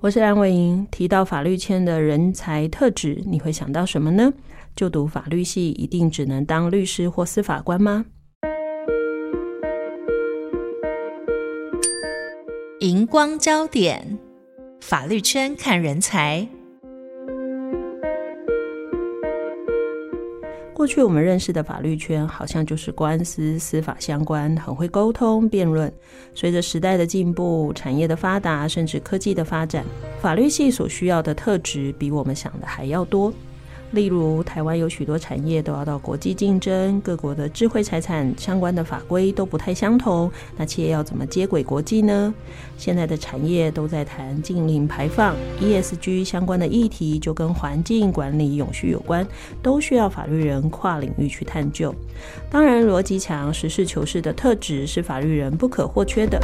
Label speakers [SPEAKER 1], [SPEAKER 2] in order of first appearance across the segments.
[SPEAKER 1] 我是安伟莹。提到法律圈的人才特质，你会想到什么呢？就读法律系一定只能当律师或司法官吗？
[SPEAKER 2] 荧光焦点，法律圈看人才。
[SPEAKER 1] 过去我们认识的法律圈，好像就是官司、司法相关，很会沟通、辩论。随着时代的进步、产业的发达，甚至科技的发展，法律系所需要的特质，比我们想的还要多。例如，台湾有许多产业都要到国际竞争，各国的智慧财产相关的法规都不太相同。那企业要怎么接轨国际呢？现在的产业都在谈净零排放、ESG 相关的议题，就跟环境管理、永续有关，都需要法律人跨领域去探究。当然，逻辑强、实事求是的特质是法律人不可或缺的。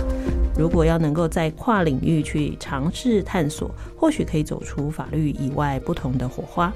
[SPEAKER 1] 如果要能够在跨领域去尝试探索，或许可以走出法律以外不同的火花。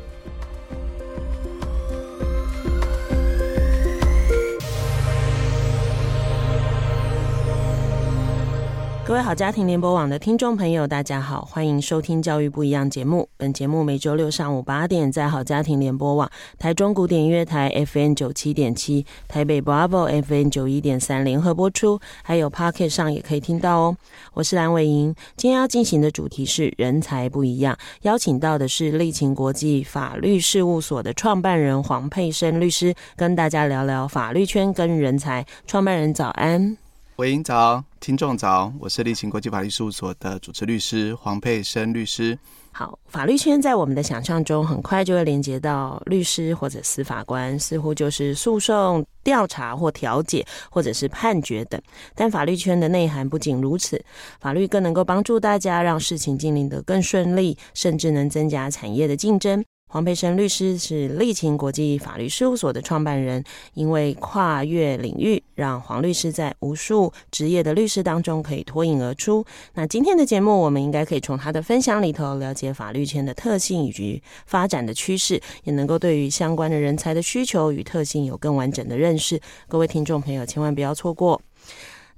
[SPEAKER 1] 各位好家庭联播网的听众朋友，大家好，欢迎收听《教育不一样》节目。本节目每周六上午八点在好家庭联播网、台中古典音乐台 FN 九七点七、台北 Bravo FN 九一点三联合播出，还有 Pocket 上也可以听到哦。我是蓝伟莹，今天要进行的主题是人才不一样，邀请到的是力勤国际法律事务所的创办人黄佩生律师，跟大家聊聊法律圈跟人才。创办人早安。
[SPEAKER 3] 伟莹早，听众早，我是立勤国际法律事务所的主持律师黄佩生律师。
[SPEAKER 1] 好，法律圈在我们的想象中，很快就会连接到律师或者司法官，似乎就是诉讼、调查或调解，或者是判决等。但法律圈的内涵不仅如此，法律更能够帮助大家让事情进行得更顺利，甚至能增加产业的竞争。黄培生律师是力勤国际法律事务所的创办人，因为跨越领域，让黄律师在无数职业的律师当中可以脱颖而出。那今天的节目，我们应该可以从他的分享里头了解法律圈的特性以及发展的趋势，也能够对于相关的人才的需求与特性有更完整的认识。各位听众朋友，千万不要错过。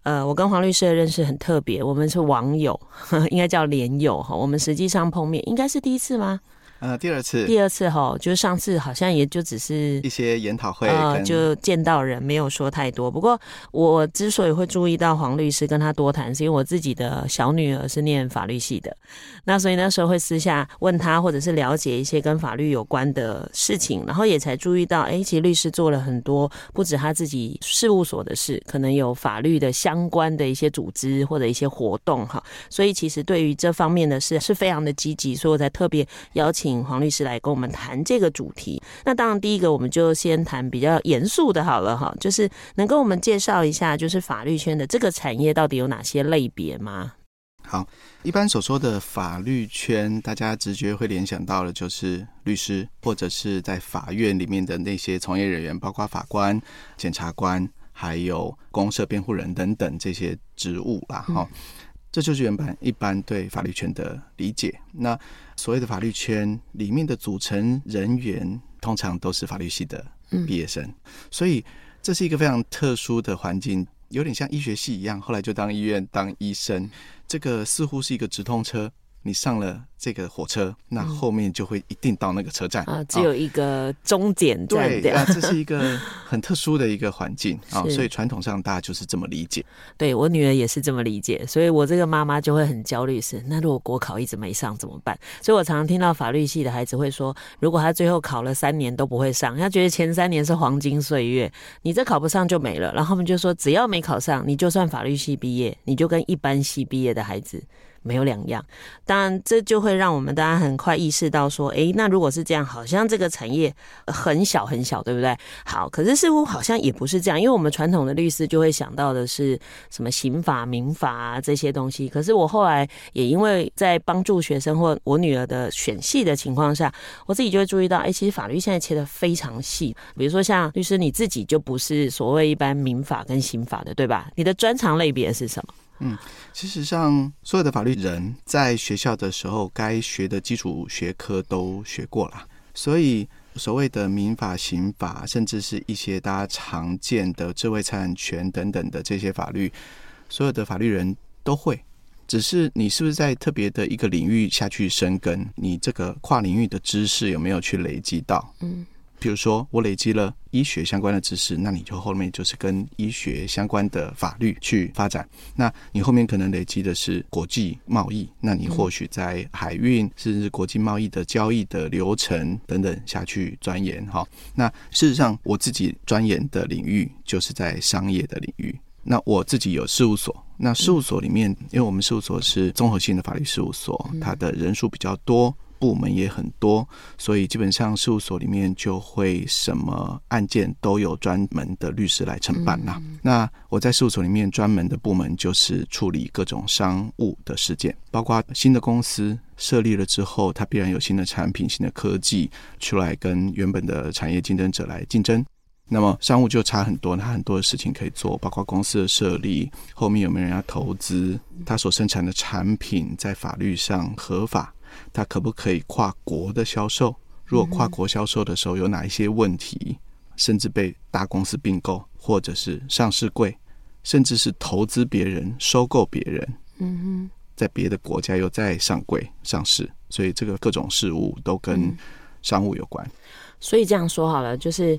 [SPEAKER 1] 呃，我跟黄律师的认识很特别，我们是网友，应该叫连友哈。我们实际上碰面，应该是第一次吗？
[SPEAKER 3] 呃，第二次，
[SPEAKER 1] 第二次哈，就是上次好像也就只是
[SPEAKER 3] 一些研讨会，
[SPEAKER 1] 呃，就见到人，没有说太多。不过我之所以会注意到黄律师跟他多谈，是因为我自己的小女儿是念法律系的，那所以那时候会私下问他，或者是了解一些跟法律有关的事情，然后也才注意到，哎，其实律师做了很多，不止他自己事务所的事，可能有法律的相关的一些组织或者一些活动哈。所以其实对于这方面的事是非常的积极，所以我才特别邀请。请黄律师来跟我们谈这个主题。那当然，第一个我们就先谈比较严肃的，好了哈，就是能跟我们介绍一下，就是法律圈的这个产业到底有哪些类别吗？
[SPEAKER 3] 好，一般所说的法律圈，大家直觉会联想到的就是律师，或者是在法院里面的那些从业人员，包括法官、检察官，还有公社辩护人等等这些职务啦。哈、嗯。这就是原版一般对法律圈的理解。那所谓的法律圈里面的组成人员，通常都是法律系的毕业生，嗯，所以这是一个非常特殊的环境，有点像医学系一样，后来就当医院当医生，这个似乎是一个直通车。你上了这个火车，那后面就会一定到那个车站，嗯、啊，
[SPEAKER 1] 只有一个终点站。
[SPEAKER 3] 对啊，这是一个很特殊的一个环境 啊，所以传统上大家就是这么理解。
[SPEAKER 1] 对，我女儿也是这么理解，所以我这个妈妈就会很焦虑，是那如果国考一直没上怎么办？所以我常常听到法律系的孩子会说，如果他最后考了三年都不会上，他觉得前三年是黄金岁月，你这考不上就没了。然后他们就说，只要没考上，你就算法律系毕业，你就跟一般系毕业的孩子没有两样。当然，这就会让我们大家很快意识到说，诶，那如果是这样，好像这个产业很小很小，对不对？好，可是似乎好像也不是这样，因为我们传统的律师就会想到的是什么刑法、民法啊这些东西。可是我后来也因为在帮助学生或我女儿的选系的情况下，我自己就会注意到，哎，其实法律现在切得非常细。比如说像律师你自己就不是所谓一般民法跟刑法的，对吧？你的专长类别是什么？
[SPEAKER 3] 嗯，其实上所有的法律人在学校的时候，该学的基础学科都学过了，所以所谓的民法、刑法，甚至是一些大家常见的智慧财产权等等的这些法律，所有的法律人都会，只是你是不是在特别的一个领域下去深耕，你这个跨领域的知识有没有去累积到？嗯。比如说，我累积了医学相关的知识，那你就后面就是跟医学相关的法律去发展。那你后面可能累积的是国际贸易，那你或许在海运甚至国际贸易的交易的流程等等下去钻研。哈，那事实上我自己钻研的领域就是在商业的领域。那我自己有事务所，那事务所里面，因为我们事务所是综合性的法律事务所，它的人数比较多。部门也很多，所以基本上事务所里面就会什么案件都有专门的律师来承办啦。嗯、那我在事务所里面专门的部门就是处理各种商务的事件，包括新的公司设立了之后，它必然有新的产品、新的科技出来跟原本的产业竞争者来竞争。那么商务就差很多，它很多的事情可以做，包括公司的设立，后面有没有人要投资，它所生产的产品在法律上合法。它可不可以跨国的销售？如果跨国销售的时候有哪一些问题，甚至被大公司并购，或者是上市柜，甚至是投资别人、收购别人，嗯哼，在别的国家又再上柜上市，所以这个各种事务都跟商务有关。
[SPEAKER 1] 所以这样说好了，就是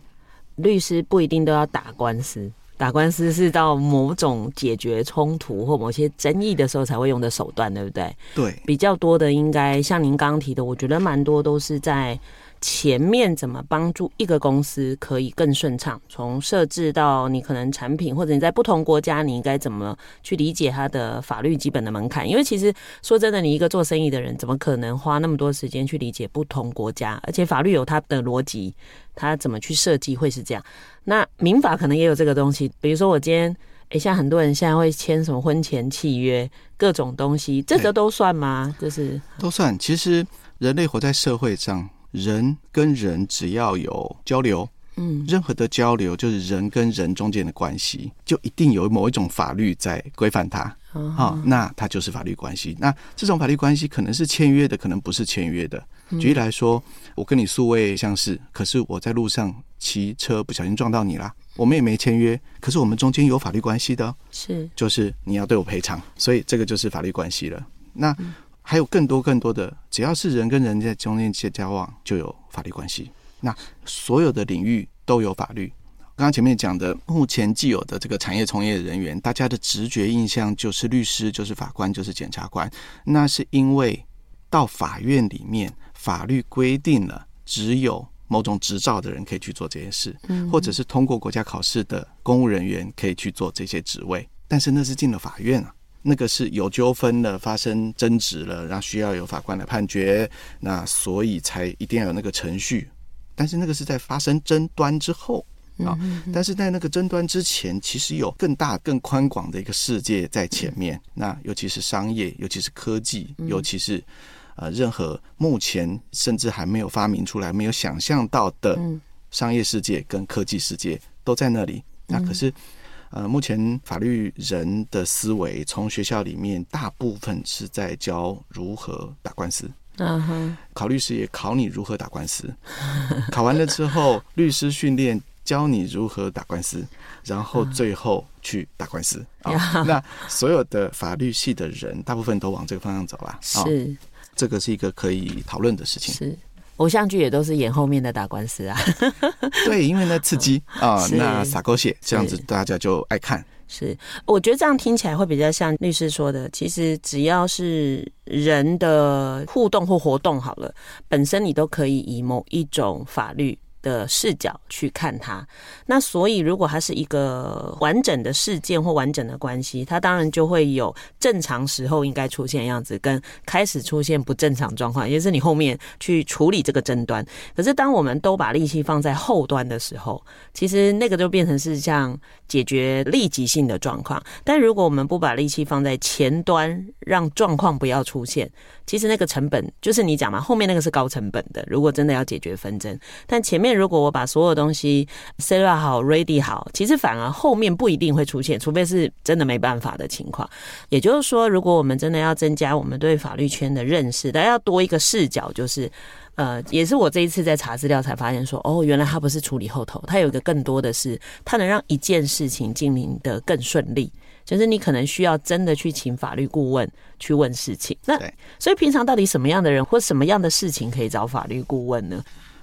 [SPEAKER 1] 律师不一定都要打官司。打官司是到某种解决冲突或某些争议的时候才会用的手段，对不对？
[SPEAKER 3] 对，
[SPEAKER 1] 比较多的应该像您刚刚提的，我觉得蛮多都是在。前面怎么帮助一个公司可以更顺畅？从设置到你可能产品，或者你在不同国家，你应该怎么去理解它的法律基本的门槛？因为其实说真的，你一个做生意的人，怎么可能花那么多时间去理解不同国家？而且法律有它的逻辑，它怎么去设计会是这样？那民法可能也有这个东西，比如说我今天，诶，像很多人现在会签什么婚前契约，各种东西，这个都算吗？就是
[SPEAKER 3] 都算。其实人类活在社会上。人跟人只要有交流，嗯，任何的交流就是人跟人中间的关系，就一定有某一种法律在规范它，啊、哦哦，那它就是法律关系。那这种法律关系可能是签约的，可能不是签约的。举例来说，我跟你素未相识，可是我在路上骑车不小心撞到你啦，我们也没签约，可是我们中间有法律关系的，是，就是你要对我赔偿，所以这个就是法律关系了。那。嗯还有更多更多的，只要是人跟人在中间交往，就有法律关系。那所有的领域都有法律。刚刚前面讲的，目前既有的这个产业从业人员，大家的直觉印象就是律师，就是法官，就是检察官。那是因为到法院里面，法律规定了只有某种执照的人可以去做这件事，或者是通过国家考试的公务人员可以去做这些职位。但是那是进了法院啊。那个是有纠纷了，发生争执了，然后需要有法官来判决，那所以才一定要有那个程序。但是那个是在发生争端之后啊，但是在那个争端之前，其实有更大、更宽广的一个世界在前面。那尤其是商业，尤其是科技，尤其是呃，任何目前甚至还没有发明出来、没有想象到的商业世界跟科技世界都在那里。那可是。呃，目前法律人的思维，从学校里面大部分是在教如何打官司。嗯哼，考律师也考你如何打官司。考完了之后，律师训练教你如何打官司，然后最后去打官司。啊、哦，那所有的法律系的人，大部分都往这个方向走了。是、哦，这个是一个可以讨论的事情。是。
[SPEAKER 1] 偶像剧也都是演后面的打官司啊，
[SPEAKER 3] 对，因为那刺激 啊、哦，那洒狗血这样子，大家就爱看。
[SPEAKER 1] 是，我觉得这样听起来会比较像律师说的，其实只要是人的互动或活动好了，本身你都可以以某一种法律的视角去看它。那所以，如果它是一个完整的事件或完整的关系，它当然就会有正常时候应该出现样子，跟开始出现不正常状况，也就是你后面去处理这个争端。可是，当我们都把力气放在后端的时候，其实那个就变成是像解决立即性的状况。但如果我们不把力气放在前端，让状况不要出现，其实那个成本就是你讲嘛，后面那个是高成本的。如果真的要解决纷争，但前面如果我把所有东西 set up 好、ready 好，其实反而后面不一定会出现，除非是真的没办法的情况。也就是说，如果我们真的要增加我们对法律圈的认识，大家要多一个视角，就是呃，也是我这一次在查资料才发现说，哦，原来他不是处理后头，他有一个更多的是，他能让一件事情进行的更顺利。就是你可能需要真的去请法律顾问去问事情。那所以平常到底什么样的人或什么样的事情可以找法律顾问呢？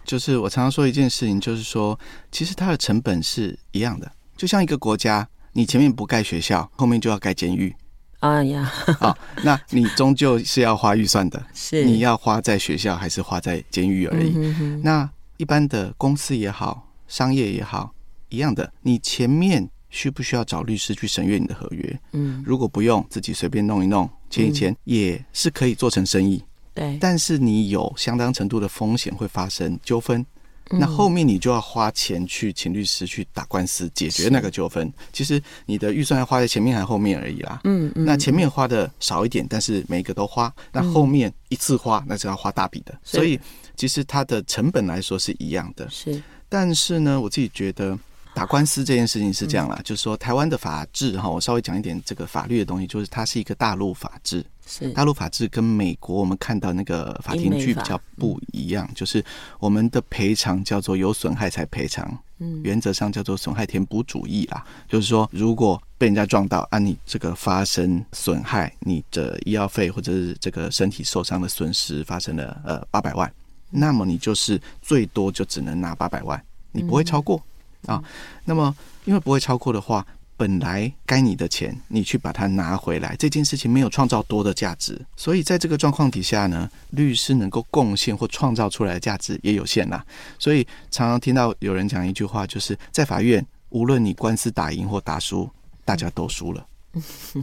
[SPEAKER 3] 就是我常常说一件事情，就是说其实它的成本是一样的。就像一个国家，你前面不盖学校，后面就要盖监狱。
[SPEAKER 1] 哎呀，
[SPEAKER 3] 好，那你终究是要花预算的。
[SPEAKER 1] 是
[SPEAKER 3] 你要花在学校还是花在监狱而已？嗯、哼哼那一般的公司也好，商业也好，一样的，你前面。需不需要找律师去审阅你的合约？嗯，如果不用，自己随便弄一弄，签一签，也是可以做成生意。
[SPEAKER 1] 对，
[SPEAKER 3] 但是你有相当程度的风险会发生纠纷，那后面你就要花钱去请律师去打官司解决那个纠纷。其实你的预算要花在前面还是后面而已啦。嗯嗯，那前面花的少一点，但是每一个都花，那后面一次花那是要花大笔的。所以其实它的成本来说是一样的。
[SPEAKER 1] 是，但
[SPEAKER 3] 是呢，我自己觉得。打官司这件事情是这样啦，嗯、就是说台湾的法治哈，我稍微讲一点这个法律的东西，就是它是一个大陆法治，
[SPEAKER 1] 是。
[SPEAKER 3] 大陆法治跟美国我们看到那个法庭剧比较不一样，就是我们的赔偿叫做有损害才赔偿，嗯，原则上叫做损害填补主义啦，就是说如果被人家撞到，啊，你这个发生损害，你的医药费或者是这个身体受伤的损失发生了呃八百万，那么你就是最多就只能拿八百万，你不会超过。啊，那么因为不会超过的话，本来该你的钱，你去把它拿回来，这件事情没有创造多的价值，所以在这个状况底下呢，律师能够贡献或创造出来的价值也有限啦。所以常常听到有人讲一句话，就是在法院，无论你官司打赢或打输，大家都输了，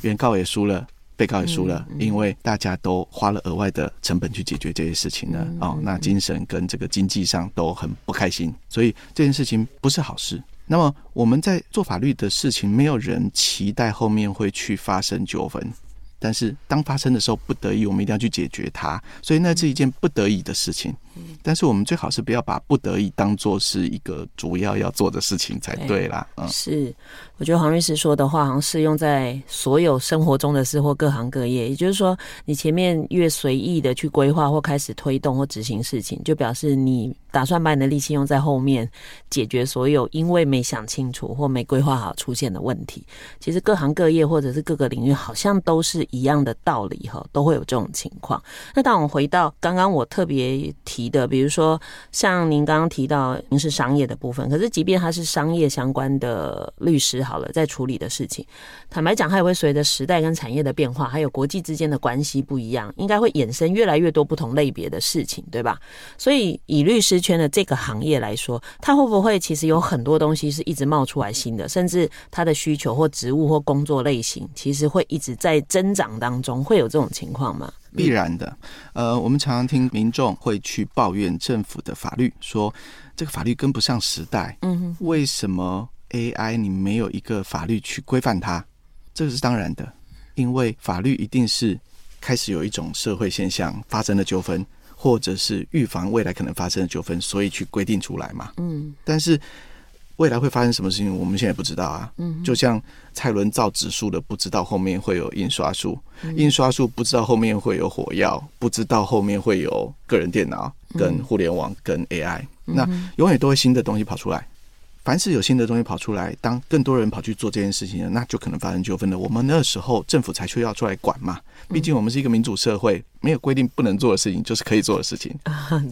[SPEAKER 3] 原告也输了。被告也输了，因为大家都花了额外的成本去解决这些事情呢。哦，那精神跟这个经济上都很不开心，所以这件事情不是好事。那么我们在做法律的事情，没有人期待后面会去发生纠纷。但是当发生的时候，不得已我们一定要去解决它，所以那是一件不得已的事情。但是我们最好是不要把不得已当做是一个主要要做的事情才对啦。嗯，是，
[SPEAKER 1] 我觉得黄律师说的话好像适用在所有生活中的事或各行各业。也就是说，你前面越随意的去规划或开始推动或执行事情，就表示你打算把你的力气用在后面解决所有因为没想清楚或没规划好出现的问题。其实各行各业或者是各个领域好像都是一样的道理哈，都会有这种情况。那当我们回到刚刚我特别提。的，比如说像您刚刚提到您是商业的部分，可是即便他是商业相关的律师，好了，在处理的事情，坦白讲，它也会随着时代跟产业的变化，还有国际之间的关系不一样，应该会衍生越来越多不同类别的事情，对吧？所以以律师圈的这个行业来说，它会不会其实有很多东西是一直冒出来新的，甚至它的需求或职务或工作类型，其实会一直在增长当中，会有这种情况吗？
[SPEAKER 3] 必然的，呃，我们常常听民众会去抱怨政府的法律，说这个法律跟不上时代。嗯哼，为什么 AI 你没有一个法律去规范它？这个是当然的，因为法律一定是开始有一种社会现象发生了纠纷，或者是预防未来可能发生的纠纷，所以去规定出来嘛。嗯，但是。未来会发生什么事情，我们现在不知道啊。嗯，就像蔡伦造纸术的，不知道后面会有印刷术；印刷术不知道后面会有火药，不知道后面会有个人电脑、跟互联网、跟 AI。那永远都会新的东西跑出来。凡是有新的东西跑出来，当更多人跑去做这件事情，那就可能发生纠纷了。我们那时候政府才需要出来管嘛。毕竟我们是一个民主社会，没有规定不能做的事情 就是可以做的事情。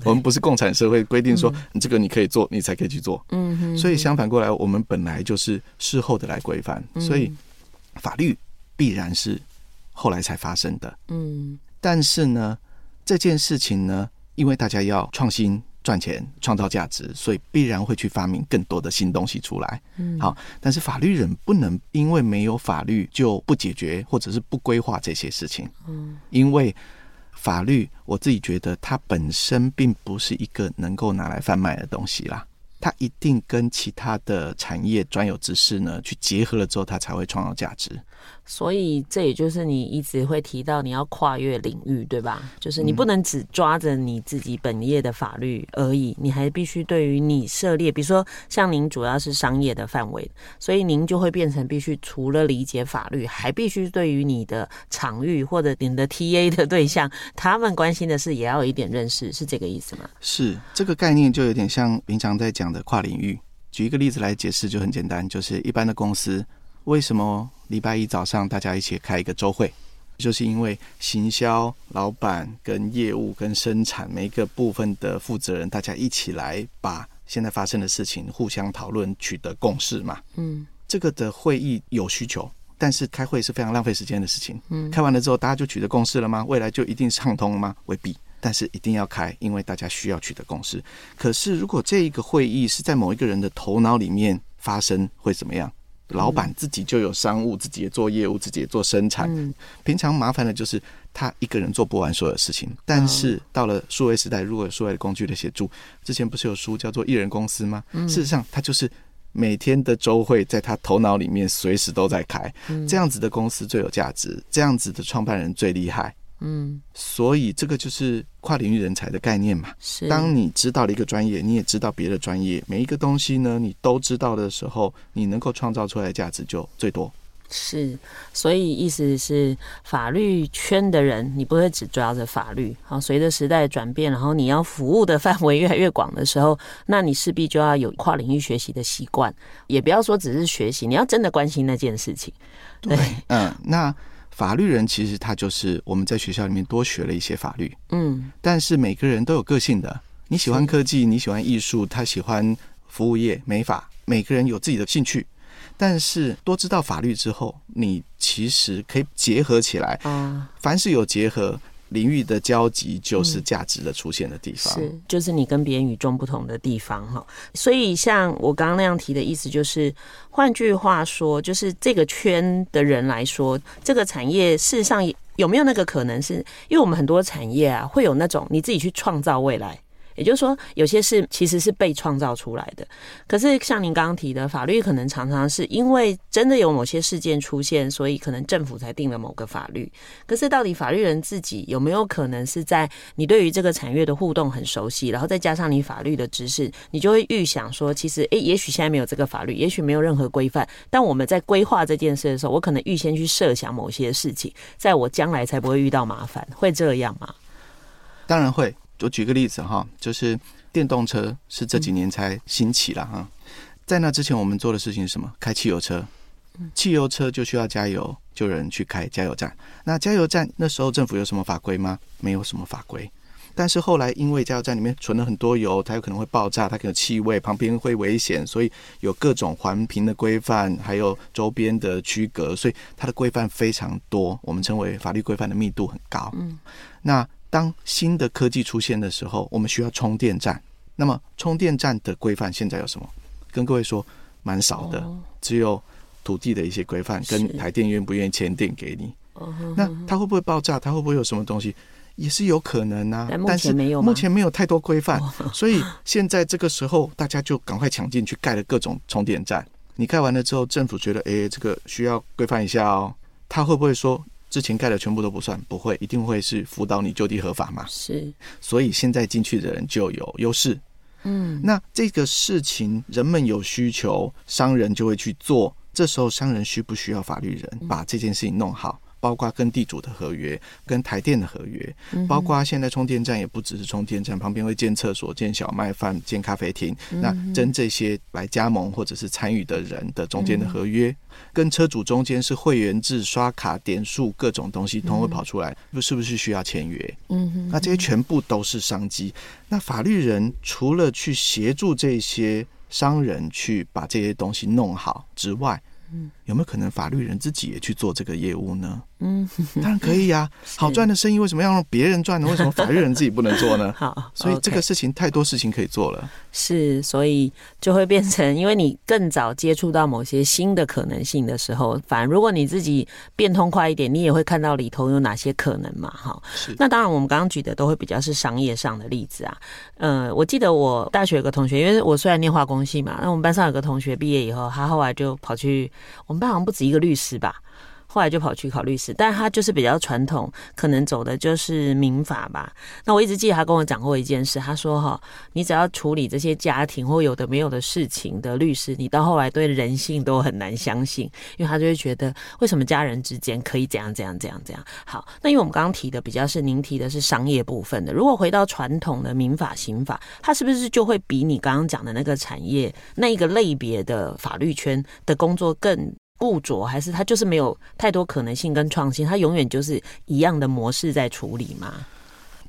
[SPEAKER 3] 我们不是共产社会，规定说你这个你可以做，你才可以去做。嗯，所以相反过来，我们本来就是事后的来规范，所以法律必然是后来才发生的。嗯，但是呢，这件事情呢，因为大家要创新。赚钱、创造价值，所以必然会去发明更多的新东西出来。嗯，好，但是法律人不能因为没有法律就不解决或者是不规划这些事情。嗯，因为法律，我自己觉得它本身并不是一个能够拿来贩卖的东西啦。它一定跟其他的产业专有知识呢去结合了之后，它才会创造价值。
[SPEAKER 1] 所以这也就是你一直会提到你要跨越领域，对吧？就是你不能只抓着你自己本业的法律而已，你还必须对于你涉猎，比如说像您主要是商业的范围，所以您就会变成必须除了理解法律，还必须对于你的场域或者你的 TA 的对象，他们关心的事也要有一点认识，是这个意思吗？
[SPEAKER 3] 是，这个概念就有点像平常在讲的跨领域。举一个例子来解释就很简单，就是一般的公司。为什么礼拜一早上大家一起开一个周会？就是因为行销老板跟业务跟生产每一个部分的负责人，大家一起来把现在发生的事情互相讨论，取得共识嘛。嗯，这个的会议有需求，但是开会是非常浪费时间的事情。嗯，开完了之后大家就取得共识了吗？未来就一定畅通了吗？未必。但是一定要开，因为大家需要取得共识。可是如果这一个会议是在某一个人的头脑里面发生，会怎么样？老板自己就有商务，自己也做业务，自己也做生产。平常麻烦的就是他一个人做不完所有事情。但是到了数位时代，如果有数位工具的协助，之前不是有书叫做《艺人公司》吗？事实上，他就是每天的周会在他头脑里面随时都在开。这样子的公司最有价值，这样子的创办人最厉害。嗯，所以这个就是跨领域人才的概念嘛。是，当你知道了一个专业，你也知道别的专业，每一个东西呢，你都知道的时候，你能够创造出来的价值就最多。
[SPEAKER 1] 是，所以意思是法律圈的人，你不会只抓着法律。好，随着时代转变，然后你要服务的范围越来越广的时候，那你势必就要有跨领域学习的习惯，也不要说只是学习，你要真的关心那件事情。
[SPEAKER 3] 对，对嗯，那。法律人其实他就是我们在学校里面多学了一些法律，嗯，但是每个人都有个性的。你喜欢科技，你喜欢艺术，他喜欢服务业、美法，每个人有自己的兴趣。但是多知道法律之后，你其实可以结合起来。啊，凡是有结合。领域的交集就是价值的出现的地方，
[SPEAKER 1] 是就是你跟别人与众不同的地方哈。所以像我刚刚那样提的意思，就是换句话说，就是这个圈的人来说，这个产业事实上有没有那个可能是，因为我们很多产业啊，会有那种你自己去创造未来。也就是说，有些事其实是被创造出来的。可是像您刚刚提的，法律可能常常是因为真的有某些事件出现，所以可能政府才定了某个法律。可是到底法律人自己有没有可能是在你对于这个产业的互动很熟悉，然后再加上你法律的知识，你就会预想说，其实诶，也许现在没有这个法律，也许没有任何规范，但我们在规划这件事的时候，我可能预先去设想某些事情，在我将来才不会遇到麻烦，会这样吗？
[SPEAKER 3] 当然会。我举个例子哈，就是电动车是这几年才兴起了哈。在那之前，我们做的事情是什么？开汽油车，汽油车就需要加油，就有人去开加油站。那加油站那时候政府有什么法规吗？没有什么法规。但是后来因为加油站里面存了很多油，它有可能会爆炸，它可能有气味，旁边会危险，所以有各种环评的规范，还有周边的区隔，所以它的规范非常多。我们称为法律规范的密度很高。嗯，那。当新的科技出现的时候，我们需要充电站。那么充电站的规范现在有什么？跟各位说，蛮少的，只有土地的一些规范，跟台电愿不愿意签订给你。那它会不会爆炸？它会不会有什么东西？也是有可能啊。但是目前没有太多规范，所以现在这个时候大家就赶快抢进去盖了各种充电站。你盖完了之后，政府觉得，哎，这个需要规范一下哦。他会不会说？之前盖的全部都不算，不会，一定会是辅导你就地合法嘛？
[SPEAKER 1] 是，
[SPEAKER 3] 所以现在进去的人就有优势。嗯，那这个事情人们有需求，商人就会去做。这时候商人需不需要法律人把这件事情弄好？包括跟地主的合约，跟台电的合约，包括现在充电站也不只是充电站，旁边会建厕所、建小卖饭、建咖啡厅。那跟这些来加盟或者是参与的人的中间的合约，跟车主中间是会员制、刷卡点数各种东西，通会跑出来，是不是需要签约？嗯，那这些全部都是商机。那法律人除了去协助这些商人去把这些东西弄好之外，有没有可能法律人自己也去做这个业务呢？
[SPEAKER 1] 嗯，
[SPEAKER 3] 当然可以呀、啊。好赚的生意为什么要让别人赚呢？为什么法律人自己不能做呢？
[SPEAKER 1] 好，
[SPEAKER 3] 所以这个事情太多事情可以做了。
[SPEAKER 1] 是，所以就会变成，因为你更早接触到某些新的可能性的时候，反而如果你自己变通快一点，你也会看到里头有哪些可能嘛。哈，
[SPEAKER 3] 是。
[SPEAKER 1] 那当然，我们刚刚举的都会比较是商业上的例子啊。呃，我记得我大学有个同学，因为我虽然念化工系嘛，那我们班上有个同学毕业以后，他后来就跑去我们班好像不止一个律师吧。后来就跑去考律师，但他就是比较传统，可能走的就是民法吧。那我一直记得他跟我讲过一件事，他说：“哈，你只要处理这些家庭或有的没有的事情的律师，你到后来对人性都很难相信，因为他就会觉得为什么家人之间可以怎样怎样怎样怎样。”好，那因为我们刚刚提的比较是您提的是商业部分的，如果回到传统的民法、刑法，它是不是就会比你刚刚讲的那个产业那一个类别的法律圈的工作更？固着，还是他就是没有太多可能性跟创新，他永远就是一样的模式在处理嘛？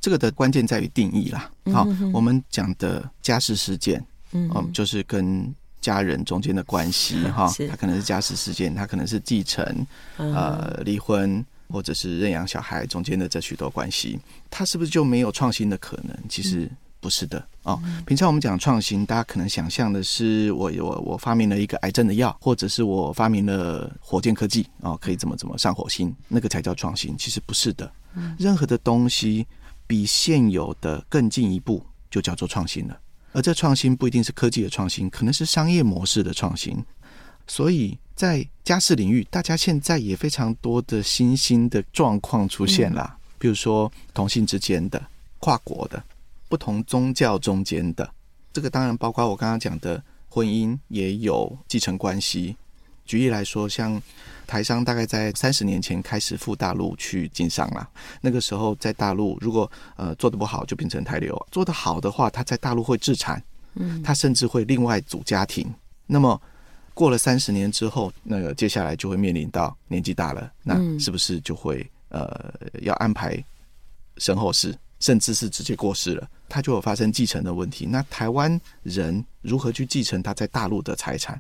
[SPEAKER 3] 这个的关键在于定义啦。好，嗯、我们讲的家事事件，嗯，就是跟家人中间的关系 哈，他可能是家事事件，他可能是继承、呃离婚或者是认养小孩中间的这许多关系，他是不是就没有创新的可能？其实。不是的哦，平常我们讲创新，大家可能想象的是我我我发明了一个癌症的药，或者是我发明了火箭科技哦，可以怎么怎么上火星，那个才叫创新。其实不是的，任何的东西比现有的更进一步，就叫做创新了。而这创新不一定是科技的创新，可能是商业模式的创新。所以在家事领域，大家现在也非常多的新兴的状况出现了，比如说同性之间的、跨国的。不同宗教中间的这个，当然包括我刚刚讲的婚姻，也有继承关系。举例来说，像台商大概在三十年前开始赴大陆去经商了。那个时候在大陆，如果呃做的不好，就变成台流；做的好的话，他在大陆会置产，嗯，他甚至会另外组家庭。那么过了三十年之后，那个接下来就会面临到年纪大了，那是不是就会呃要安排身后事？甚至是直接过世了，他就有发生继承的问题。那台湾人如何去继承他在大陆的财产？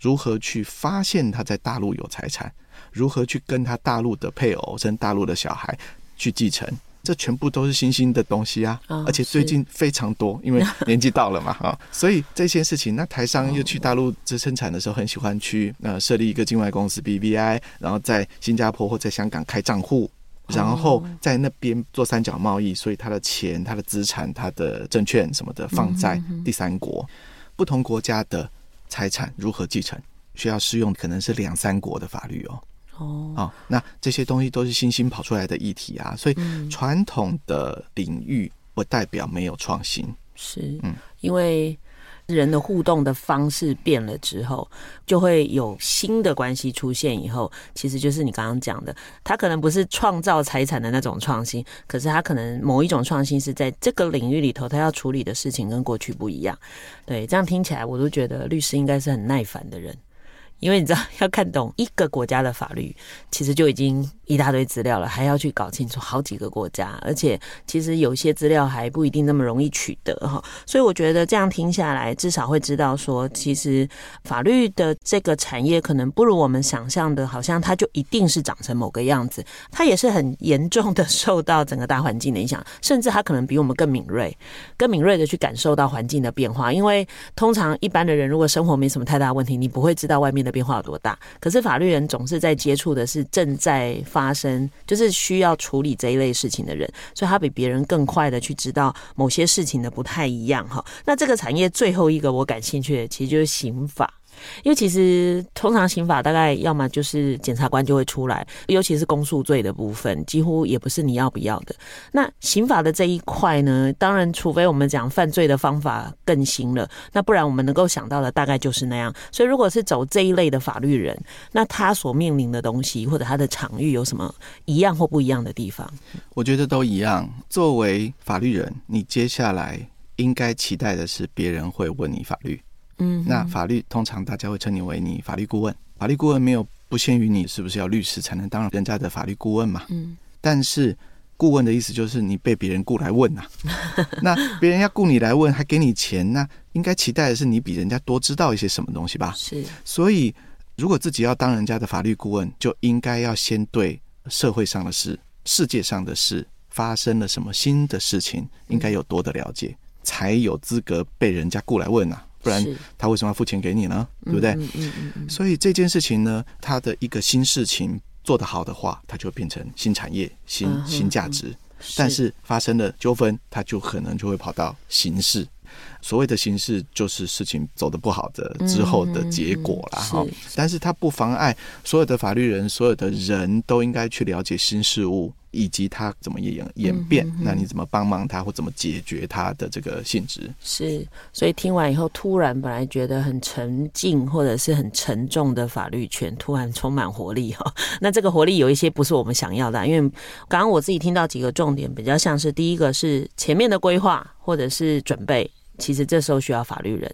[SPEAKER 3] 如何去发现他在大陆有财产？如何去跟他大陆的配偶生大陆的小孩去继承？这全部都是新兴的东西啊！而且最近非常多，因为年纪到了嘛，哈，所以这些事情，那台商又去大陆这生产的时候，很喜欢去呃设立一个境外公司 BVI，然后在新加坡或在香港开账户。然后在那边做三角贸易，所以他的钱、他的资产、他的证券什么的放在第三国，不同国家的财产如何继承，需要适用可能是两三国的法律哦。哦，哦，那这些东西都是新兴跑出来的议题啊，所以传统的领域不代表没有创新。
[SPEAKER 1] 是，嗯，因为。人的互动的方式变了之后，就会有新的关系出现。以后，其实就是你刚刚讲的，他可能不是创造财产的那种创新，可是他可能某一种创新是在这个领域里头，他要处理的事情跟过去不一样。对，这样听起来，我都觉得律师应该是很耐烦的人。因为你知道，要看懂一个国家的法律，其实就已经一大堆资料了，还要去搞清楚好几个国家，而且其实有些资料还不一定那么容易取得哈。所以我觉得这样听下来，至少会知道说，其实法律的这个产业可能不如我们想象的，好像它就一定是长成某个样子，它也是很严重的受到整个大环境的影响，甚至它可能比我们更敏锐，更敏锐的去感受到环境的变化。因为通常一般的人如果生活没什么太大问题，你不会知道外面的变化有多大？可是法律人总是在接触的是正在发生，就是需要处理这一类事情的人，所以他比别人更快的去知道某些事情的不太一样哈。那这个产业最后一个我感兴趣的，其实就是刑法。因为其实通常刑法大概要么就是检察官就会出来，尤其是公诉罪的部分，几乎也不是你要不要的。那刑法的这一块呢，当然除非我们讲犯罪的方法更新了，那不然我们能够想到的大概就是那样。所以如果是走这一类的法律人，那他所面临的东西或者他的场域有什么一样或不一样的地方？
[SPEAKER 3] 我觉得都一样。作为法律人，你接下来应该期待的是别人会问你法律。嗯，那法律通常大家会称你为你法律顾问，法律顾问没有不限于你是不是要律师才能当人家的法律顾问嘛。嗯，但是顾问的意思就是你被别人雇来问呐、啊，那别人要雇你来问，还给你钱，那应该期待的是你比人家多知道一些什么东西吧？
[SPEAKER 1] 是，
[SPEAKER 3] 所以如果自己要当人家的法律顾问，就应该要先对社会上的事、世界上的事发生了什么新的事情，应该有多的了解，才有资格被人家雇来问啊。不然他为什么要付钱给你呢？对不对？
[SPEAKER 1] 嗯嗯嗯嗯。
[SPEAKER 3] 所以这件事情呢，他的一个新事情做得好的话，它就变成新产业、新新价值。但是发生了纠纷，它就可能就会跑到刑事。所谓的刑事，就是事情走得不好的之后的结果了哈。但是它不妨碍所有的法律人、所有的人都应该去了解新事物。以及它怎么演演变，那你怎么帮忙它，或怎么解决它的这个性质？
[SPEAKER 1] 是，所以听完以后，突然本来觉得很沉静或者是很沉重的法律圈，突然充满活力哈。那这个活力有一些不是我们想要的，因为刚刚我自己听到几个重点，比较像是第一个是前面的规划或者是准备。其实这时候需要法律人，